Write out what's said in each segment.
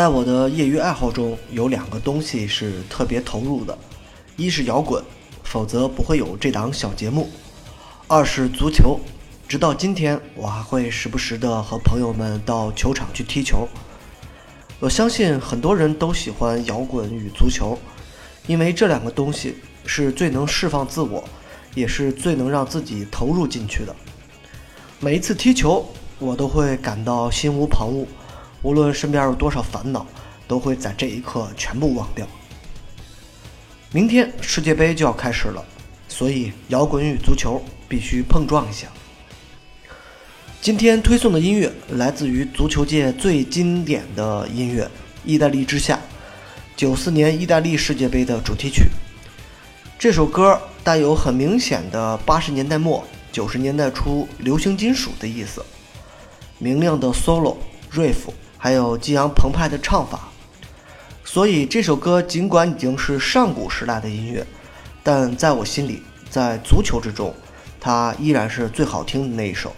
在我的业余爱好中，有两个东西是特别投入的，一是摇滚，否则不会有这档小节目；二是足球。直到今天，我还会时不时的和朋友们到球场去踢球。我相信很多人都喜欢摇滚与足球，因为这两个东西是最能释放自我，也是最能让自己投入进去的。每一次踢球，我都会感到心无旁骛，无论身边有多少烦恼，都会在这一刻全部忘掉。明天世界杯就要开始了，所以摇滚与足球必须碰撞一下。今天推送的音乐来自于足球界最经典的音乐《意大利之夏》，九四年意大利世界杯的主题曲。这首歌带有很明显的八十年代末九十年代初流行金属的意思，明亮的 solo、riff，还有激昂澎湃的唱法。所以这首歌尽管已经是上古时代的音乐，但在我心里，在足球之中，它依然是最好听的那一首。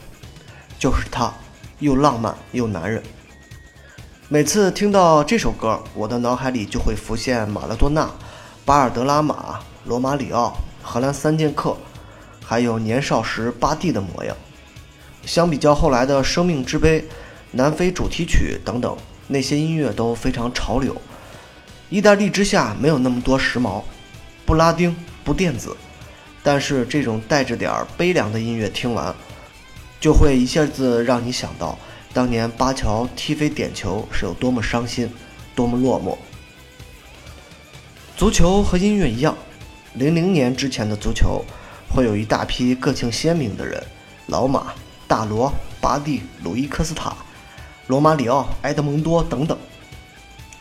就是它，又浪漫又男人。每次听到这首歌，我的脑海里就会浮现马拉多纳、巴尔德拉马、罗马里奥、荷兰三剑客，还有年少时巴蒂的模样。相比较后来的生命之杯、南非主题曲等等，那些音乐都非常潮流。意大利之下没有那么多时髦，不拉丁不电子，但是这种带着点悲凉的音乐听完。就会一下子让你想到当年巴乔踢飞点球是有多么伤心，多么落寞。足球和音乐一样，零零年之前的足球会有一大批个性鲜明的人，老马、大罗、巴蒂、鲁伊科斯塔、罗马里奥、埃德蒙多等等。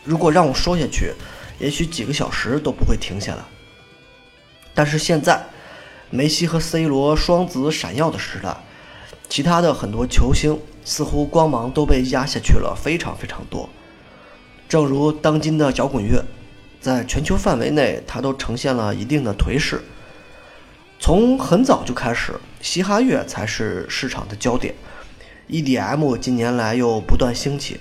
如果让我说下去，也许几个小时都不会停下来。但是现在，梅西和 C 罗双子闪耀的时代。其他的很多球星似乎光芒都被压下去了，非常非常多。正如当今的摇滚乐，在全球范围内，它都呈现了一定的颓势。从很早就开始，嘻哈乐才是市场的焦点，EDM 近年来又不断兴起，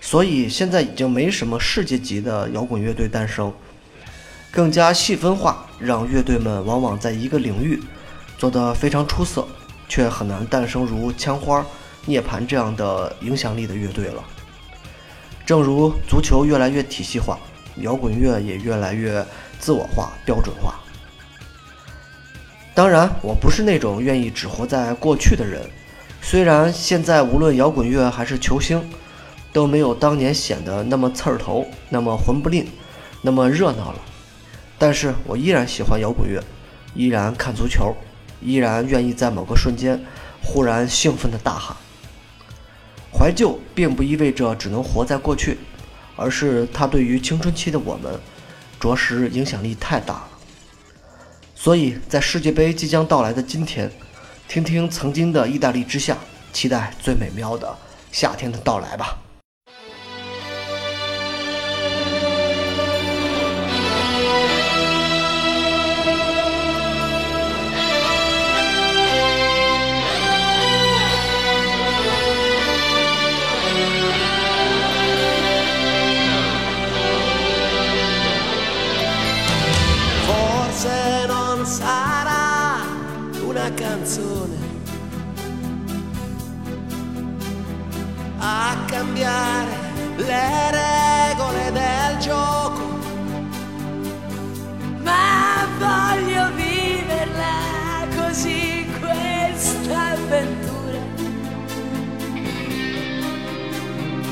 所以现在已经没什么世界级的摇滚乐队诞生，更加细分化，让乐队们往往在一个领域做得非常出色。却很难诞生如枪花、涅槃这样的影响力的乐队了。正如足球越来越体系化，摇滚乐也越来越自我化、标准化。当然，我不是那种愿意只活在过去的人。虽然现在无论摇滚乐还是球星，都没有当年显得那么刺儿头、那么魂不吝、那么热闹了，但是我依然喜欢摇滚乐，依然看足球。依然愿意在某个瞬间忽然兴奋地大喊。怀旧并不意味着只能活在过去，而是它对于青春期的我们，着实影响力太大了。所以在世界杯即将到来的今天，听听曾经的意大利之夏，期待最美妙的夏天的到来吧。Cambiare le regole del gioco, ma voglio viverla così questa avventura,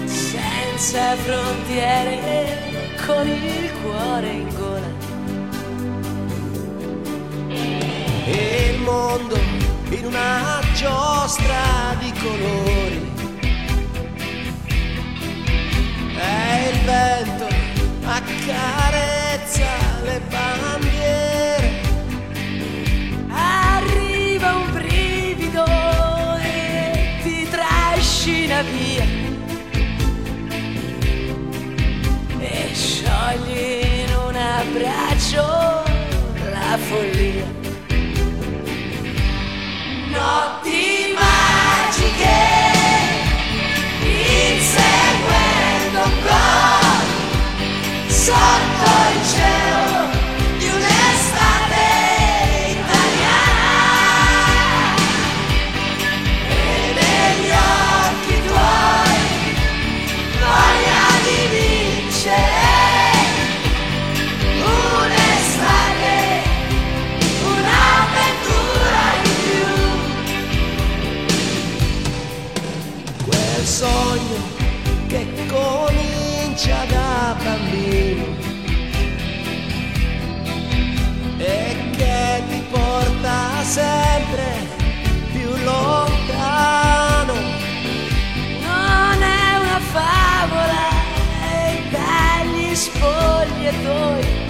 senza frontiere, con il cuore in gola. E il mondo in una giostra di colori. Trascina via. E sciogli in un abbraccio la follia notti sogno che comincia da bambino e che ti porta sempre più lontano. Non è una favola e dagli spogliatoi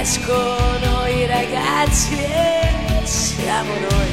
escono i ragazzi e siamo noi.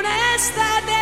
floresta de